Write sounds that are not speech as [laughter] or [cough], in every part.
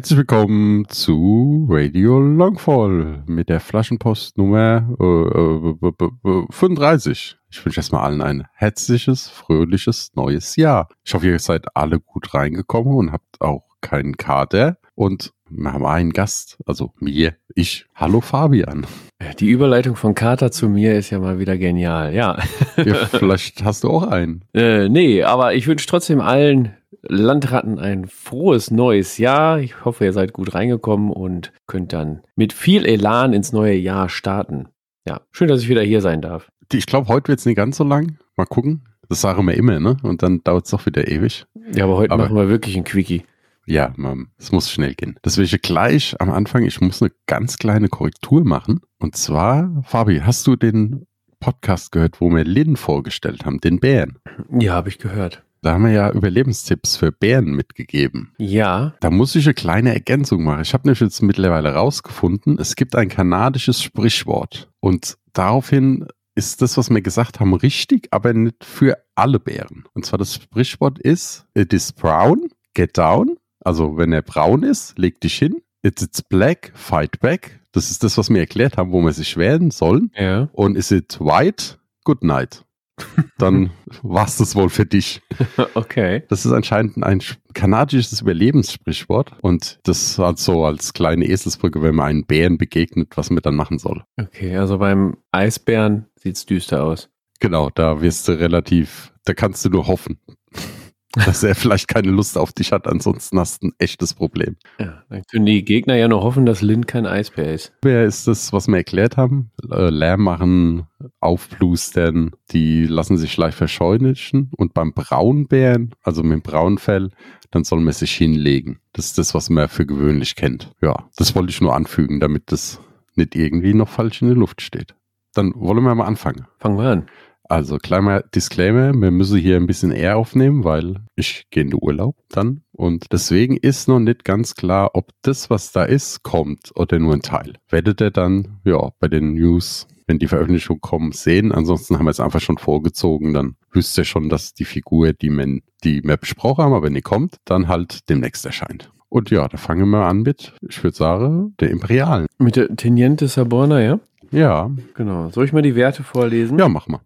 Herzlich willkommen zu Radio Longfall mit der Flaschenpost Nummer äh, äh, 35. Ich wünsche erstmal allen ein herzliches, fröhliches neues Jahr. Ich hoffe, ihr seid alle gut reingekommen und habt auch keinen Kater. Und wir haben einen Gast, also mir, ich. Hallo Fabian. Die Überleitung von Kater zu mir ist ja mal wieder genial, ja. [laughs] ja vielleicht hast du auch einen. Äh, nee, aber ich wünsche trotzdem allen Landratten ein frohes neues Jahr. Ich hoffe, ihr seid gut reingekommen und könnt dann mit viel Elan ins neue Jahr starten. Ja, schön, dass ich wieder hier sein darf. Ich glaube, heute wird es nicht ganz so lang. Mal gucken. Das sagen wir immer, ne? Und dann dauert es doch wieder ewig. Ja, aber heute aber, machen wir wirklich ein Quickie. Ja, es muss schnell gehen. Deswegen gleich am Anfang, ich muss eine ganz kleine Korrektur machen. Und zwar, Fabi, hast du den Podcast gehört, wo wir Lin vorgestellt haben, den Bären? Ja, habe ich gehört. Da haben wir ja Überlebenstipps für Bären mitgegeben. Ja. Da muss ich eine kleine Ergänzung machen. Ich habe nämlich jetzt mittlerweile rausgefunden, es gibt ein kanadisches Sprichwort. Und daraufhin ist das, was wir gesagt haben, richtig, aber nicht für alle Bären. Und zwar das Sprichwort ist, it is brown, get down. Also wenn er braun ist, leg dich hin. It is black, fight back. Das ist das, was wir erklärt haben, wo wir sich wehren sollen. Ja. Und is it white, good night dann [laughs] war es das wohl für dich. Okay. Das ist anscheinend ein kanadisches Überlebenssprichwort und das hat so als kleine Eselsbrücke, wenn man einen Bären begegnet, was man dann machen soll. Okay, also beim Eisbären sieht es düster aus. Genau, da wirst du relativ, da kannst du nur hoffen [laughs] dass er vielleicht keine Lust auf dich hat. Ansonsten hast du ein echtes Problem. Ja, dann können die Gegner ja nur hoffen, dass Lin kein Eisbär ist. Wer ist das, was wir erklärt haben? Äh, Lärm machen, aufblustern, die lassen sich leicht verscheuchen. Und beim Braunbären, also mit dem Braunfell, dann soll man sich hinlegen. Das ist das, was man für gewöhnlich kennt. Ja, das wollte ich nur anfügen, damit das nicht irgendwie noch falsch in der Luft steht. Dann wollen wir mal anfangen. Fangen wir an. Also kleiner Disclaimer, wir müssen hier ein bisschen eher aufnehmen, weil ich gehe in den Urlaub dann. Und deswegen ist noch nicht ganz klar, ob das, was da ist, kommt oder nur ein Teil. Werdet ihr dann, ja, bei den News, wenn die Veröffentlichungen kommen, sehen. Ansonsten haben wir es einfach schon vorgezogen. Dann wüsst ihr schon, dass die Figur, die wir, die wir besprochen haben, aber wenn die kommt, dann halt demnächst erscheint. Und ja, da fangen wir an mit, ich würde sagen, der Imperialen. Mit der Teniente Saborna, ja? Ja. Genau. Soll ich mal die Werte vorlesen? Ja, mach mal.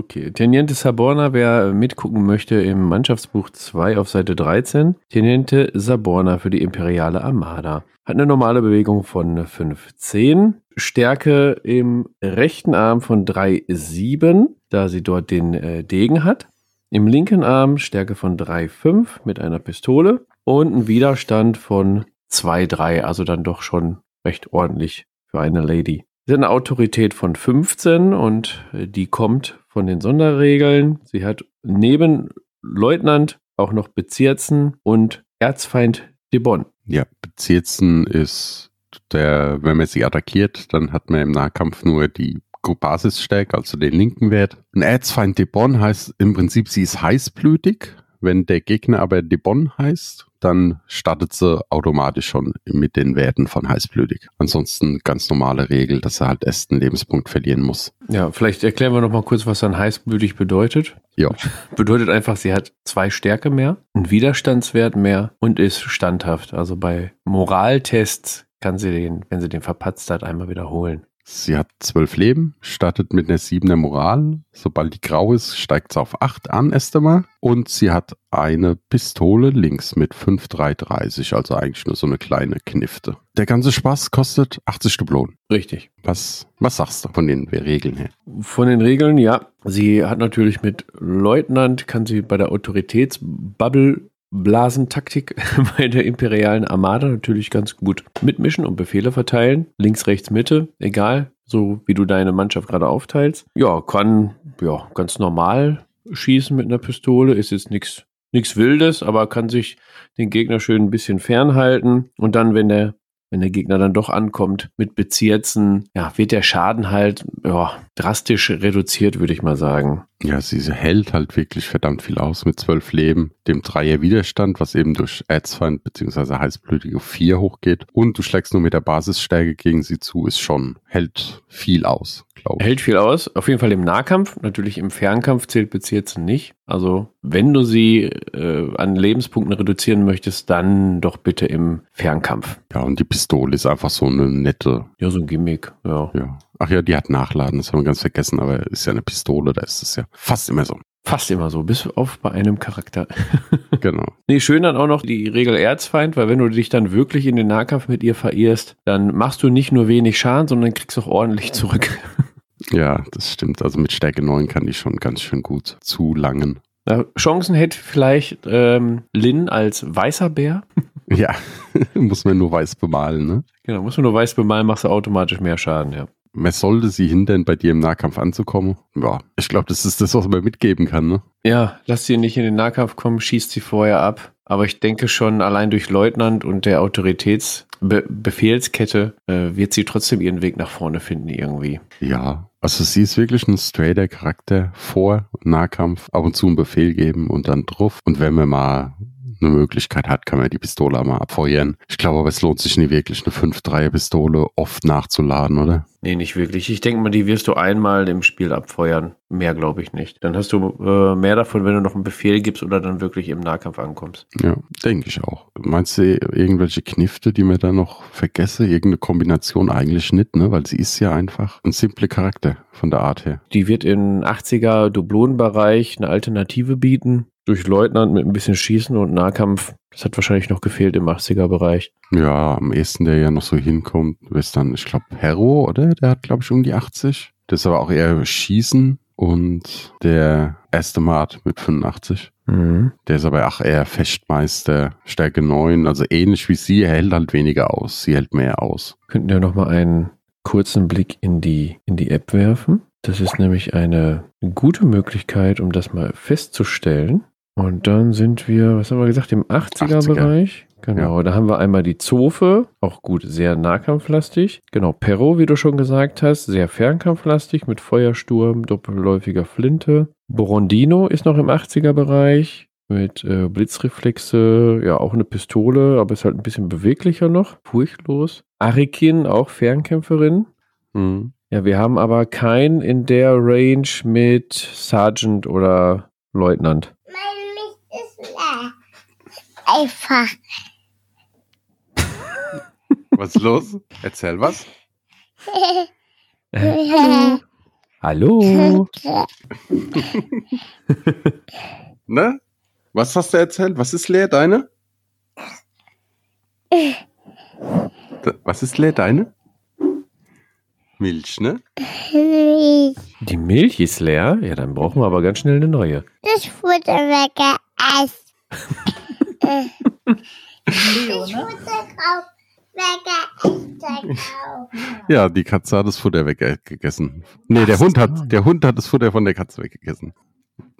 Okay, Teniente Saborna, wer mitgucken möchte, im Mannschaftsbuch 2 auf Seite 13. Teniente Saborna für die Imperiale Armada. Hat eine normale Bewegung von 15. Stärke im rechten Arm von 3,7, da sie dort den äh, Degen hat. Im linken Arm Stärke von 3,5 mit einer Pistole und ein Widerstand von 2,3, also dann doch schon recht ordentlich für eine Lady. Eine Autorität von 15 und äh, die kommt von den Sonderregeln. Sie hat neben Leutnant auch noch Bezirzen und Erzfeind Debon. Ja, Bezirzen ist der, wenn man sie attackiert, dann hat man im Nahkampf nur die Basisstärke, also den linken Wert. Ein Erzfeind Debon heißt im Prinzip, sie ist heißblütig. Wenn der Gegner aber Debon heißt, dann startet sie automatisch schon mit den Werten von heißblütig. Ansonsten ganz normale Regel, dass er halt erst einen Lebenspunkt verlieren muss. Ja, vielleicht erklären wir noch mal kurz, was dann heißblütig bedeutet. Ja. [laughs] Bedeutet einfach, sie hat zwei Stärke mehr, einen Widerstandswert mehr und ist standhaft. Also bei Moraltests kann sie den, wenn sie den verpatzt hat, einmal wiederholen. Sie hat zwölf Leben, startet mit einer siebener Moral. Sobald die grau ist, steigt sie auf acht an erst einmal. Und sie hat eine Pistole links mit 5,330, also eigentlich nur so eine kleine Knifte. Der ganze Spaß kostet 80 Dublonen. Richtig. Was, was sagst du von den Regeln her? Von den Regeln, ja. Sie hat natürlich mit Leutnant, kann sie bei der Autoritätsbubble Blasentaktik [laughs] bei der imperialen Armada natürlich ganz gut mitmischen und Befehle verteilen. Links, rechts, Mitte, egal. so wie du deine Mannschaft gerade aufteilst. Ja, kann ja ganz normal schießen mit einer Pistole, ist jetzt nichts nichts Wildes, aber kann sich den Gegner schön ein bisschen fernhalten und dann, wenn der wenn der Gegner dann doch ankommt mit Bezirzen, ja, wird der Schaden halt ja, drastisch reduziert, würde ich mal sagen. Ja, sie hält halt wirklich verdammt viel aus mit zwölf Leben, dem Dreier Widerstand, was eben durch Erzfeind bzw. heißblütige vier hochgeht. Und du schlägst nur mit der Basisstärke gegen sie zu, ist schon, hält viel aus, glaube ich. Hält viel aus, auf jeden Fall im Nahkampf. Natürlich im Fernkampf zählt Bezirzen nicht. Also, wenn du sie äh, an Lebenspunkten reduzieren möchtest, dann doch bitte im Fernkampf. Ja, und die Pistole ist einfach so eine nette. Ja, so ein Gimmick, ja. Ja. Ach ja, die hat Nachladen, das haben wir ganz vergessen, aber ist ja eine Pistole, da ist es ja fast immer so. Fast immer so, bis auf bei einem Charakter. [laughs] Genau. Nee, schön dann auch noch die Regel Erzfeind, weil wenn du dich dann wirklich in den Nahkampf mit ihr verirrst, dann machst du nicht nur wenig Schaden, sondern kriegst auch ordentlich zurück. [laughs] Ja, das stimmt. Also mit Stärke 9 kann die schon ganz schön gut zu langen. Na, Chancen hätte vielleicht ähm, Lin als weißer Bär. [laughs] Ja, muss man nur weiß bemalen, ne? Genau, muss man nur weiß bemalen, machst du automatisch mehr Schaden, ja. Man sollte sie hindern, bei dir im Nahkampf anzukommen. Ja, ich glaube, das ist das, was man mitgeben kann, ne? Ja, lass sie nicht in den Nahkampf kommen, schießt sie vorher ab. Aber ich denke schon, allein durch Leutnant und der Autoritätsbefehlskette äh, wird sie trotzdem ihren Weg nach vorne finden irgendwie. Ja, also sie ist wirklich ein straighter Charakter vor Nahkampf, ab und zu einen Befehl geben und dann drauf. Und wenn man mal eine Möglichkeit hat, kann man die Pistole auch mal abfeuern. Ich glaube aber, es lohnt sich nie wirklich, eine 5-3er-Pistole oft nachzuladen, oder? Nee, nicht wirklich. Ich denke mal, die wirst du einmal im Spiel abfeuern. Mehr glaube ich nicht. Dann hast du äh, mehr davon, wenn du noch einen Befehl gibst oder dann wirklich im Nahkampf ankommst. Ja, denke ich auch. Meinst du irgendwelche Knifte, die mir da noch vergesse? Irgendeine Kombination eigentlich nicht, ne? Weil sie ist ja einfach ein simple Charakter von der Art her. Die wird in 80er Dublonenbereich eine Alternative bieten. Durch Leutnant mit ein bisschen Schießen und Nahkampf. Das hat wahrscheinlich noch gefehlt im 80er-Bereich. Ja, am ehesten, der ja noch so hinkommt, ist dann, ich glaube, Hero, oder? Der hat, glaube ich, um die 80. Das ist aber auch eher Schießen und der erste Mart mit 85. Mhm. Der ist aber auch eher Fechtmeister, Stärke 9, also ähnlich wie sie, er hält halt weniger aus. Sie hält mehr aus. Könnten wir nochmal einen kurzen Blick in die, in die App werfen. Das ist nämlich eine gute Möglichkeit, um das mal festzustellen. Und dann sind wir, was haben wir gesagt, im 80er-Bereich. Genau, da haben wir einmal die Zofe, auch gut, sehr nahkampflastig. Genau, Perro, wie du schon gesagt hast, sehr fernkampflastig mit Feuersturm, doppelläufiger Flinte. Borondino ist noch im 80er-Bereich mit äh, Blitzreflexe, ja, auch eine Pistole, aber ist halt ein bisschen beweglicher noch, furchtlos. Arikin, auch Fernkämpferin. Mhm. Ja, wir haben aber keinen in der Range mit Sergeant oder Leutnant. Licht ist. Einfach. Was ist los? Erzähl was. [laughs] Hallo. Hallo. [laughs] Ne? Was hast du erzählt? Was ist leer, deine? Was ist leer, deine? Milch, ne? Die Milch ist leer? Ja, dann brauchen wir aber ganz schnell eine neue. Das Futter weggeessen. [laughs] Das ne? Weggeessen. Ja, die Katze hat das Futter weggegessen. Nee, der Hund hat, der Hund hat das Futter von der Katze weggegessen.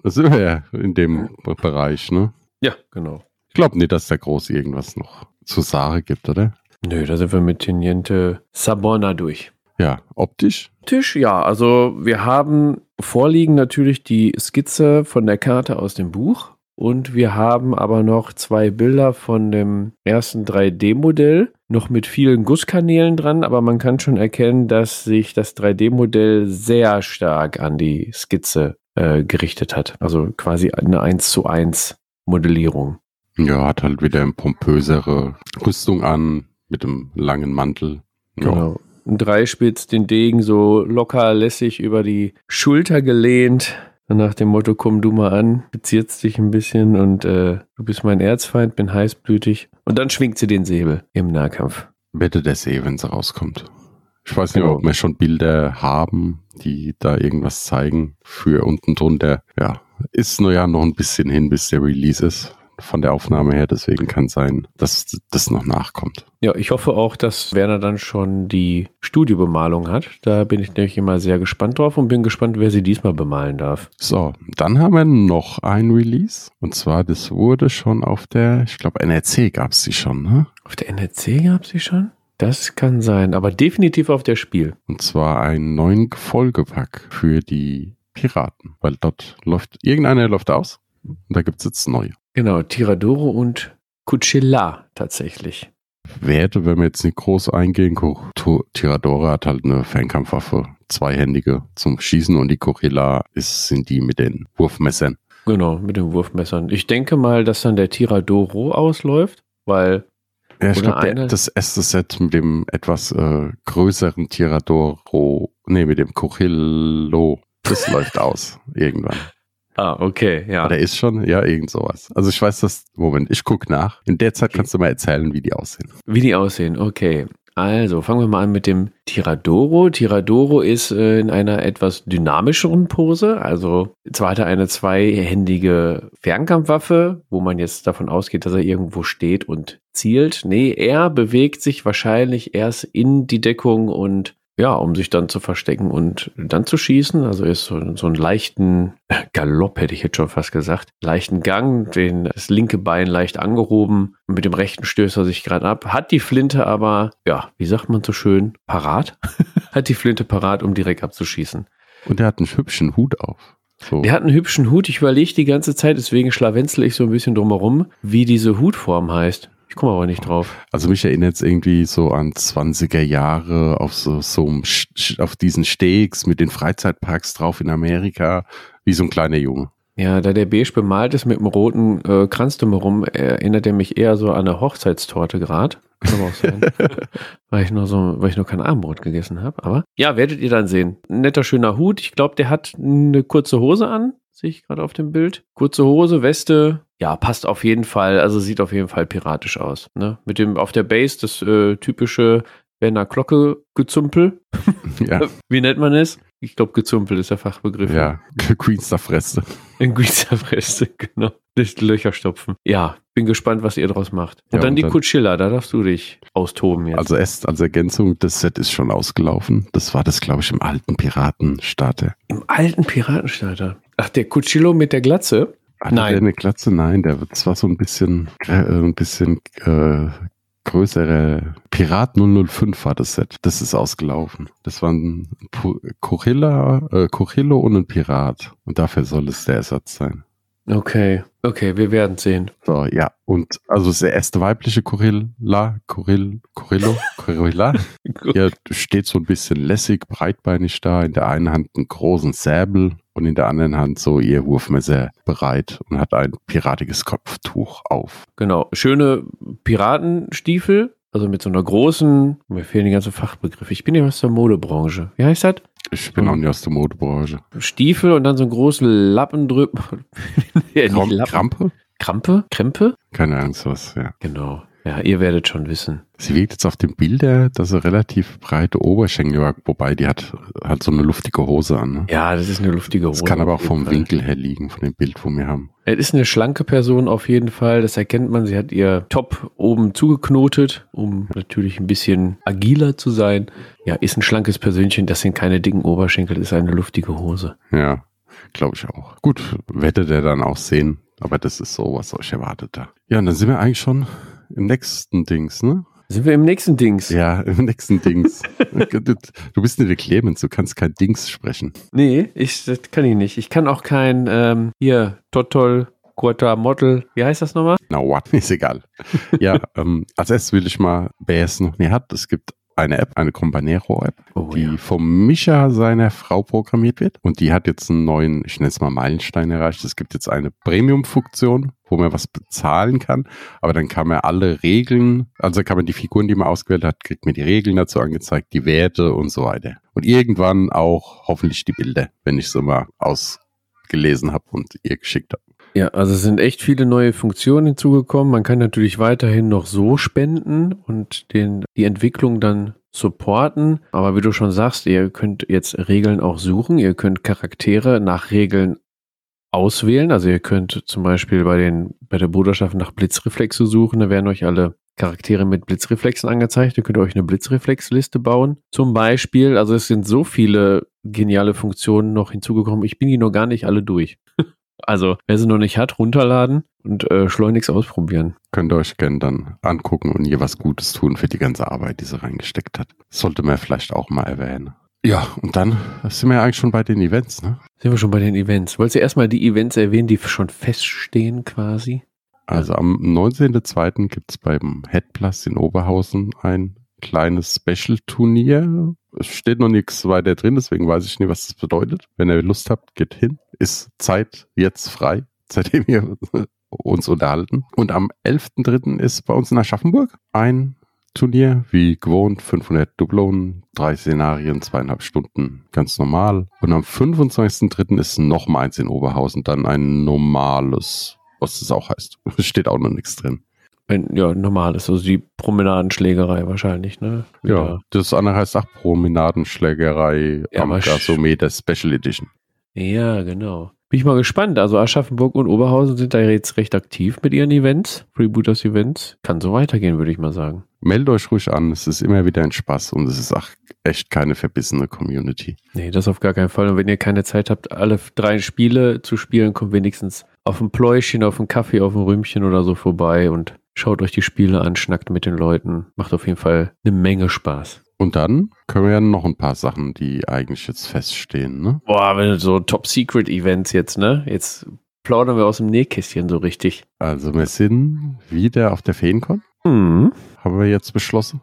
Das sind wir ja in dem Bereich, ne? Ja, genau. Ich glaube nicht, dass da groß irgendwas noch zu Sache gibt, oder? Nö, da sind wir mit Teniente Sabona durch. Ja, optisch. Tisch, ja, also wir haben vorliegen natürlich die Skizze von der Karte aus dem Buch und wir haben aber noch zwei Bilder von dem ersten 3D-Modell, noch mit vielen Gusskanälen dran, aber man kann schon erkennen, dass sich das 3D-Modell sehr stark an die Skizze äh, gerichtet hat. Also quasi eine 1 zu 1 Modellierung. Ja, hat halt wieder eine pompösere Rüstung an, mit einem langen Mantel. Ja. Genau. Ein Dreispitz, den Degen so locker lässig über die Schulter gelehnt. Nach dem Motto, komm du mal an, bezirzt dich ein bisschen und äh, du bist mein Erzfeind, bin heißblütig. Und dann schwingt sie den Säbel im Nahkampf. Wette der See, wenn sie rauskommt. Ich weiß nicht, Genau. ob wir schon Bilder haben, die da irgendwas zeigen für unten drunter. Ja, ist nur ja noch ein bisschen hin, bis der Release ist. Von der Aufnahme her, deswegen kann sein, dass das noch nachkommt. Ja, ich hoffe auch, dass Werner dann schon die Studiobemalung hat. Da bin ich nämlich immer sehr gespannt drauf und bin gespannt, wer sie diesmal bemalen darf. So, dann haben wir noch ein Release. Und zwar, das wurde schon auf der, ich glaube, NRC gab es sie schon, ne? Auf der NRC gab es sie schon? Das kann sein, aber definitiv auf der Spiel. Und zwar einen neuen Folgepack für die Piraten, weil dort läuft, irgendeiner läuft aus und da gibt es jetzt neue. Genau, Tiradoro und Cuchilla tatsächlich. Werte, wenn wir jetzt nicht groß eingehen, Tiradoro hat halt eine Fernkampfwaffe, zweihändige zum Schießen und die Cuchilla ist, sind die mit den Wurfmessern. Genau, mit den Wurfmessern. Ich denke mal, dass dann der Tiradoro ausläuft, weil ja, ich glaube, das erste Set mit dem etwas äh, größeren Tiradoro, nee, mit dem Cochillo, das läuft aus irgendwann. Ah, okay, ja. Der ist schon, ja, irgend sowas. Also ich weiß das, Moment, ich gucke nach. In der Zeit kannst du mal erzählen, wie die aussehen. Wie die aussehen, okay. Also fangen wir mal an mit dem Tiradoro. Tiradoro ist äh, in einer etwas dynamischeren Pose. Also zwar hat er eine zweihändige Fernkampfwaffe, wo man jetzt davon ausgeht, dass er irgendwo steht und zielt. Nee, er bewegt sich wahrscheinlich erst in die Deckung und ja, um sich dann zu verstecken und dann zu schießen. Also ist so, so einen leichten [laughs] Galopp, hätte ich jetzt schon fast gesagt. Leichten Gang, den, das linke Bein leicht angehoben. Mit dem rechten stößt er sich gerade ab. Hat die Flinte aber, ja, wie sagt man so schön, parat? [laughs] hat die Flinte parat, um direkt abzuschießen. Und er hat einen hübschen Hut auf. So. Der hat einen hübschen Hut. Ich überlege die ganze Zeit, deswegen schlawenzel ich so ein bisschen drumherum, wie diese Hutform heißt. Ich komme aber nicht drauf. Also mich erinnert es irgendwie so an 20er Jahre auf so, so auf diesen Steaks mit den Freizeitparks drauf in Amerika, wie so ein kleiner Junge. Ja, da der beige bemalt ist mit einem roten äh, Kranz drumherum, erinnert er mich eher so an eine Hochzeitstorte gerade. Kann auch sein. [laughs] weil ich noch so, weil ich noch kein Abendbrot gegessen habe. Aber ja, werdet ihr dann sehen. Ein netter, schöner Hut. Ich glaube, der hat eine kurze Hose an. Sehe ich gerade auf dem Bild. Kurze Hose, Weste, ja, passt auf jeden Fall, also sieht auf jeden Fall piratisch aus. Ne? Mit dem auf der Base das äh, typische Werner Glocke Gezümpel. [laughs] Ja. Wie nennt man es? Ich glaube, Gezumpel ist der Fachbegriff. Ja, Queenster-Freste. Queenster-Freste, [laughs] genau. Nicht Löcher stopfen. Ja, bin gespannt, was ihr draus macht. Und ja, dann und die dann, da darfst du dich austoben jetzt. Also erst als Ergänzung, das Set ist schon ausgelaufen. Das war das, glaube ich, im alten Piratenstarter. Im alten Piratenstarter? Ach, der Cuchillo mit der Glatze? Hatte Nein. Der eine Glatze? Nein, der das war so ein bisschen, äh, ein bisschen äh, größere Pirat 005 war das Set. Das ist ausgelaufen. Das waren Corilla, äh, Corillo und ein Pirat. Und dafür soll es der Ersatz sein. Okay, okay, wir werden sehen. So, ja. Und also der erste weibliche Corilla, Corill, Corillo, Corilla, ja, [laughs] steht so ein bisschen lässig, breitbeinig da. In der einen Hand einen großen Säbel und in der anderen Hand so ihr Wurfmesser bereit und hat ein piratiges Kopftuch auf. Genau, schöne Piratenstiefel, also mit so einer großen, mir fehlen die ganzen Fachbegriffe. Ich bin ja aus der Modebranche. Wie heißt das? Ich bin auch nicht aus der Modebranche. Stiefel und dann so einen großen Lappen drüber. [laughs] ja, Krampe? Krampe? Krempe? Keine Angst, was, ja. Genau. Ja, ihr werdet schon wissen. Sie wirkt jetzt auf dem Bilder, dass sie relativ breite Oberschenkel hat, wobei die hat, hat so eine luftige Hose an. Ne? Ja, das ist eine luftige Hose. Das kann aber auch vom Fall. Winkel her liegen, von dem Bild, wo wir haben. Es ist eine schlanke Person auf jeden Fall, das erkennt man. Sie hat ihr Top oben zugeknotet, um natürlich ein bisschen agiler zu sein. Ja, ist ein schlankes Persönchen, das sind keine dicken Oberschenkel, ist eine luftige Hose. Ja, glaube ich auch. Gut, werdet ihr dann auch sehen. Aber das ist so, was euch erwartet da. Ja, und dann sind wir eigentlich schon im nächsten Dings, ne? Sind wir im nächsten Dings? Ja, im nächsten Dings. [laughs] du, bist nicht der Clemens, du kannst kein Dings sprechen. Nee, ich, das kann ich nicht. Ich kann auch kein, ähm, hier, Totol, Model, wie heißt das nochmal? Na, what, [laughs] ist egal. ja, ähm, als erstes will ich mal, wer es noch nie hat, es gibt eine App, eine Companero-App, oh, die ja. vom Micha seiner Frau programmiert wird. Und die hat jetzt einen neuen, ich nenne es mal Meilenstein erreicht. Es gibt jetzt eine Premium-Funktion, wo man was bezahlen kann. Aber dann kann man alle Regeln, also kann man die Figuren, die man ausgewählt hat, kriegt man die Regeln dazu angezeigt, die Werte und so weiter. Und irgendwann auch hoffentlich die Bilder, wenn ich so mal ausgelesen habe und ihr geschickt habe. Ja, also es sind echt viele neue Funktionen hinzugekommen. Man kann natürlich weiterhin noch so spenden und den, die Entwicklung dann supporten. Aber wie du schon sagst, ihr könnt jetzt Regeln auch suchen. Ihr könnt Charaktere nach Regeln auswählen. Also ihr könnt zum Beispiel bei den bei der Bruderschaft nach Blitzreflexe suchen. Da werden euch alle Charaktere mit Blitzreflexen angezeigt. Ihr könnt euch eine Blitzreflexliste bauen. Zum Beispiel, also es sind so viele geniale Funktionen noch hinzugekommen. Ich bin die noch gar nicht alle durch. [laughs] Also, wer sie noch nicht hat, runterladen und äh, schleunigst ausprobieren. Könnt ihr euch gerne dann angucken und ihr was Gutes tun für die ganze Arbeit, die sie reingesteckt hat. Sollte man vielleicht auch mal erwähnen. Ja, und dann sind wir ja eigentlich schon bei den Events, ne? Sind wir schon bei den Events? Wolltest du erstmal die Events erwähnen, die schon feststehen quasi? Also am 19.02. gibt es beim Headplus in Oberhausen ein kleines Special-Turnier. Es steht noch nichts weiter drin, deswegen weiß ich nicht, was das bedeutet. Wenn ihr Lust habt, geht hin. Ist Zeit jetzt frei, [laughs] seitdem wir uns unterhalten. Und am 11.03. ist bei uns in Aschaffenburg ein Turnier, wie gewohnt, 500 Dublonen, drei Szenarien, zweieinhalb Stunden, ganz normal. Und am 25.03. ist noch mal eins in Oberhausen, dann ein normales, was das auch heißt. Es steht auch noch nichts drin. Ein, ja, normales, also die Promenadenschlägerei wahrscheinlich, ne? Ja, Wieder. das andere heißt auch Promenadenschlägerei Ja, am Gasometer Special Edition. Ja, genau. Bin ich mal gespannt. Also Aschaffenburg und Oberhausen sind da jetzt recht aktiv mit ihren Events, Freebooters Events. Kann so weitergehen, würde ich mal sagen. Meldet euch ruhig an, es ist immer wieder ein Spaß und es ist auch echt keine verbissene Community. Nee, das auf gar keinen Fall. Und wenn ihr keine Zeit habt, alle drei Spiele zu spielen, kommt wenigstens auf ein Pläuschen, auf einen Kaffee, auf ein Rühmchen oder so vorbei und schaut euch die Spiele an, schnackt mit den Leuten. Macht auf jeden Fall eine Menge Spaß. Und dann können wir ja noch ein paar Sachen, die eigentlich jetzt feststehen, ne? Boah, wenn so Top-Secret-Events jetzt, ne? Jetzt plaudern wir aus dem Nähkästchen so richtig. Also wir sind wieder auf der Feencon, Hm. haben wir jetzt beschlossen.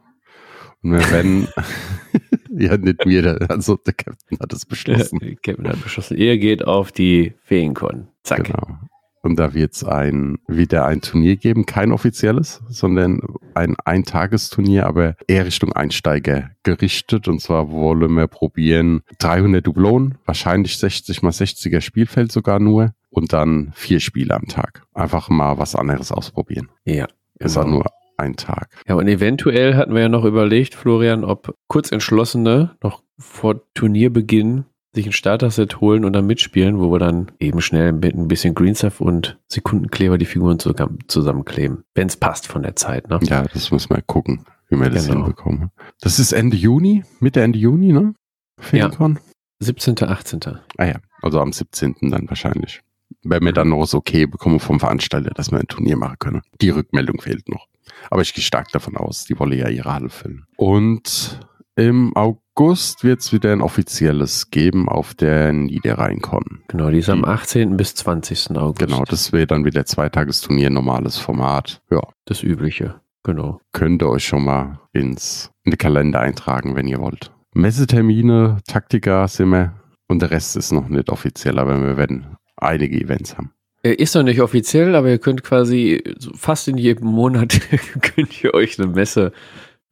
Und wir werden, [laughs] ja nicht der- also der Captain hat es beschlossen. [laughs] Ja, Kevin hat beschlossen, ihr geht auf die Feencon. Zack. Genau. Und da wird es ein, wieder ein Turnier geben, kein offizielles, sondern ein Eintagesturnier, aber eher Richtung Einsteiger gerichtet. Und zwar wollen wir probieren 300 Dublonen, wahrscheinlich 60 mal 60er Spielfeld sogar nur und dann vier Spiele am Tag. Einfach mal was anderes ausprobieren. Ja. Ist auch genau. nur ein Tag. Ja, und eventuell hatten wir ja noch überlegt, Florian, ob Kurzentschlossene noch vor Turnierbeginn sich ein Starter-Set holen und dann mitspielen, wo wir dann eben schnell mit ein bisschen Green Stuff und Sekundenkleber die Figuren zusammen- zusammenkleben. Wenn es passt von der Zeit, ne? Ja, das müssen wir gucken, wie wir das Genau. hinbekommen. Das ist Ende Juni, Mitte Ende Juni, ne? Feencon? 17., 18. Ah ja, also am 17. dann wahrscheinlich. Wenn wir dann noch das Okay bekommen vom Veranstalter, dass wir ein Turnier machen können. Die Rückmeldung fehlt noch. Aber ich gehe stark davon aus, die wolle ja ihre Halle füllen. Und im August wird es wieder ein offizielles geben auf der Niederrhein-Con. Genau, die ist am Die- 18. bis 20. August. Genau, das wäre dann wieder Zweitagesturnier, normales Format. Ja, Das Übliche. Genau. könnt ihr euch schon mal ins in den Kalender eintragen, wenn ihr wollt. Messetermine, Taktika sind wir und der Rest ist noch nicht offiziell, aber wir werden einige Events haben. Äh, Ist noch nicht offiziell, aber ihr könnt quasi fast in jedem Monat [laughs] könnt ihr euch eine Messe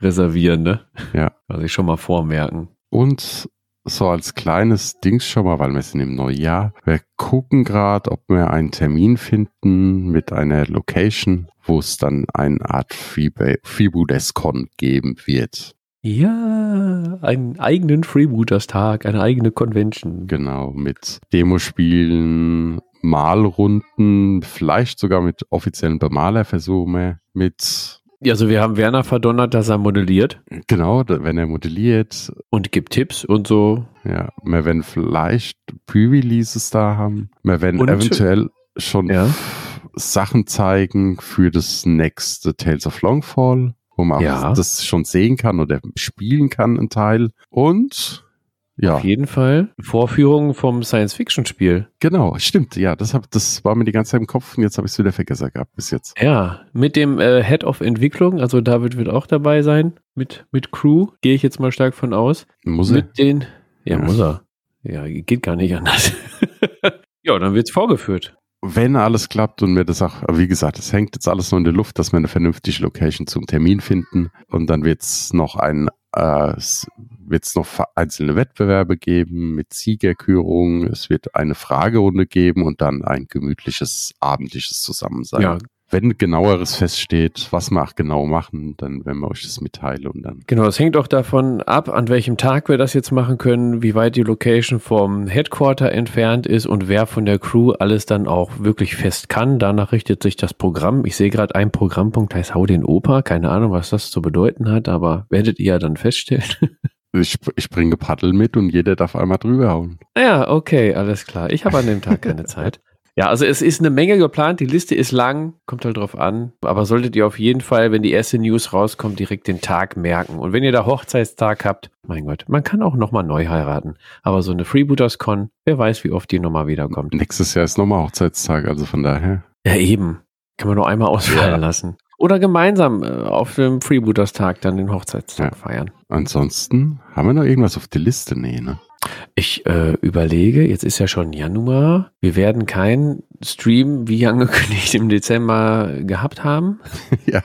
reservieren, ne? Ja. [laughs] Also ich schon mal vormerken. Und so als kleines Dings schon mal, weil wir sind im Neujahr. Wir gucken gerade, ob wir einen Termin finden mit einer Location, wo es dann eine Art Freebooters-Con geben wird. Ja, einen eigenen Freebooters-Tag, eine eigene Convention. Genau, mit Demospielen, Malrunden, vielleicht sogar mit offiziellen Bemalerversuchen, mit, also wir haben Werner verdonnert, dass er modelliert genau, wenn er modelliert, und gibt Tipps und so. ja, wir werden vielleicht Pre-Releases da haben, wir werden Und- eventuell schon Ja. Sachen zeigen für das nächste Tales of Longfall, wo man Ja. auch das schon sehen kann oder spielen kann, ein Teil. Und ja, Auf jeden Fall Vorführungen vom Science-Fiction-Spiel. genau, stimmt. Ja, das, hab, das war mir die ganze Zeit im Kopf und jetzt habe ich es wieder vergessen gehabt bis jetzt. Ja, mit dem äh, Head of Entwicklung, also David wird auch dabei sein, mit, mit Crew, gehe ich jetzt mal stark von aus. Muss er? Mit den, ja, Ja. muss er. Ja, geht gar nicht anders. [laughs] ja, dann wird's vorgeführt. Wenn alles klappt und mir das auch, wie gesagt, es hängt jetzt alles nur in der Luft, dass wir eine vernünftige Location zum Termin finden und dann wird es noch ein äh, es wird's noch einzelne Wettbewerbe geben mit Siegerkürung, es wird eine Fragerunde geben und dann ein gemütliches abendliches Zusammensein. Ja, wenn genaueres feststeht, was wir auch genau machen, dann werden wir euch das mitteilen und dann. Genau, es hängt auch davon ab, an welchem Tag wir das jetzt machen können, wie weit die Location vom Headquarter entfernt ist und wer von der Crew alles dann auch wirklich fest kann. Danach richtet sich das Programm. Ich sehe gerade, ein Programmpunkt heißt Hau den Opa. Keine Ahnung, was das zu bedeuten hat, aber werdet ihr ja dann feststellen. [laughs] Ich, ich bringe Paddel mit und jeder darf einmal drüber hauen. Ja, okay, alles klar. Ich habe an dem Tag keine Zeit. Ja, also es ist eine Menge geplant. Die Liste ist lang, kommt halt drauf an. Aber solltet ihr auf jeden Fall, wenn die erste News rauskommt, direkt den Tag merken. Und wenn ihr da Hochzeitstag habt, mein Gott, man kann auch nochmal neu heiraten. Aber so eine Freebooters-Con, wer weiß, wie oft die nochmal wiederkommt. Nächstes Jahr ist nochmal Hochzeitstag, also von daher. Ja, eben. Kann man nur einmal ausfallen Ja. lassen. Oder gemeinsam äh, auf dem Freebooters-Tag dann den Hochzeitstag Ja. feiern. Ansonsten haben wir noch irgendwas auf der Liste? Nee, ne? Ich äh, überlege, jetzt ist ja schon Januar. Wir werden keinen Stream, wie angekündigt, im Dezember gehabt haben. [laughs] Ja.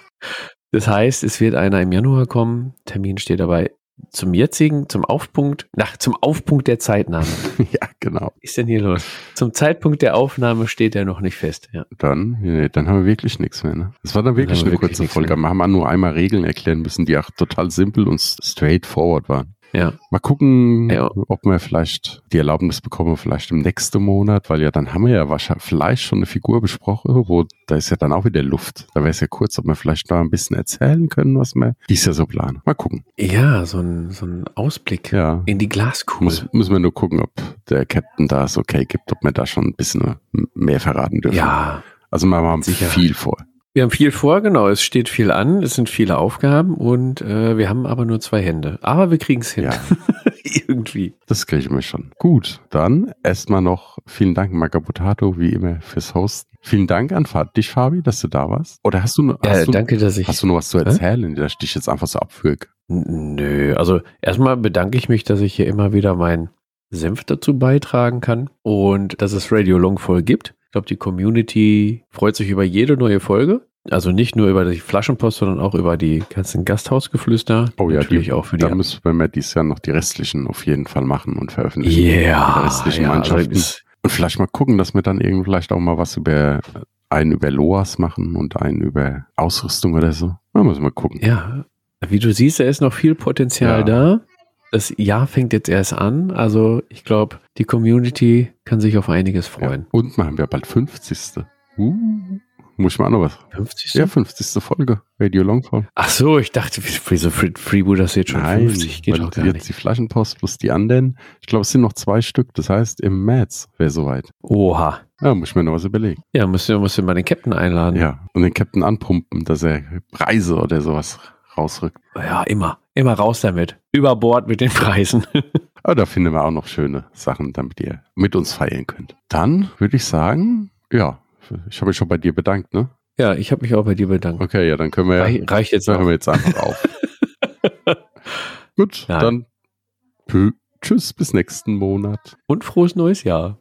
Das heißt, es wird einer im Januar kommen. Termin steht dabei zum jetzigen, zum Aufpunkt, nach, zum Aufpunkt der Zeitnahme. [laughs] ja, genau. Was ist denn hier los? Zum Zeitpunkt der Aufnahme steht er noch nicht fest. Ja. Dann, nee, dann haben wir wirklich nichts mehr. Ne? Das war dann wirklich wir eine wirklich kurze Folge. mehr. Wir haben nur einmal Regeln erklären müssen, die auch total simpel und straightforward waren. Ja. Mal gucken, Ja. ob wir vielleicht die Erlaubnis bekommen, vielleicht im nächsten Monat, weil ja dann haben wir ja wahrscheinlich vielleicht schon eine Figur besprochen, wo da ist ja dann auch wieder Luft. Da wäre es ja kurz, ob wir vielleicht da ein bisschen erzählen können, was wir dies Jahr so planen. Mal gucken. Ja, so ein, so ein Ausblick Ja. in die Glaskugel. Muss, müssen wir nur gucken, ob der Captain da es okay gibt, ob wir da schon ein bisschen mehr verraten dürfen. ja, Also wir haben Sicher. viel vor. Wir haben viel vor, genau. Es steht viel an, es sind viele Aufgaben und äh, wir haben aber nur zwei Hände. Aber wir kriegen es hin. Ja. [laughs] Irgendwie. Das kriegen wir schon. Gut, dann erstmal noch vielen Dank, Magabotato, wie immer, fürs Hosten. Vielen Dank an dich, Fabi, dass du da warst. Oder hast du, noch- Ja, hast du, danke, dass ich. hast du noch was zu erzählen, dass ich dich jetzt einfach so abwürge? N- Nö, also erstmal bedanke ich mich, dass ich hier immer wieder meinen Senf dazu beitragen kann und dass es Radio Long voll gibt. Ich glaube, die Community freut sich über jede neue Folge. Also nicht nur über die Flaschenpost, sondern auch über die ganzen Gasthausgeflüster. Oh ja, Natürlich die, auch für die da müssen wir dieses Jahr noch die restlichen auf jeden Fall machen und veröffentlichen. Die Yeah, restlichen ja, also Mannschaften. das- Und vielleicht mal gucken, dass wir dann irgendwie vielleicht auch mal was über einen über Loas machen und einen über Ausrüstung oder so. Da müssen wir gucken. Ja, wie du siehst, da ist noch viel Potenzial Ja. da. Das Jahr fängt jetzt erst an. Also ich glaube, die Community kann sich auf einiges freuen. Ja. Und machen wir bald 50. Uh, muss ich mal auch noch was. 50. Ja, 50. Folge. Radio Longform. Ach so, ich dachte, wieso Free- Freeboot das jetzt schon 50? Geht doch gar jetzt nicht. die Flaschenpost plus die anderen. Ich glaube, es sind noch zwei Stück. Das heißt, im März wäre soweit. Oha. Ja, muss ich mir noch was überlegen. Ja, musst du mal den Captain einladen. Ja, und den Captain anpumpen, dass er Preise oder sowas rausrückt. Ja, immer. Immer raus damit. Über Bord mit den Preisen. Aber [laughs] da finden wir auch noch schöne Sachen, damit ihr mit uns feiern könnt. Dann würde ich sagen, ja, ich habe mich schon bei dir bedankt, ne? ja, ich habe mich auch bei dir bedankt. Okay, ja, dann können wir ja, Rei- Reicht jetzt hören wir jetzt einfach auf. [laughs] Gut, Nein. dann tschüss, bis nächsten Monat. Und frohes neues Jahr.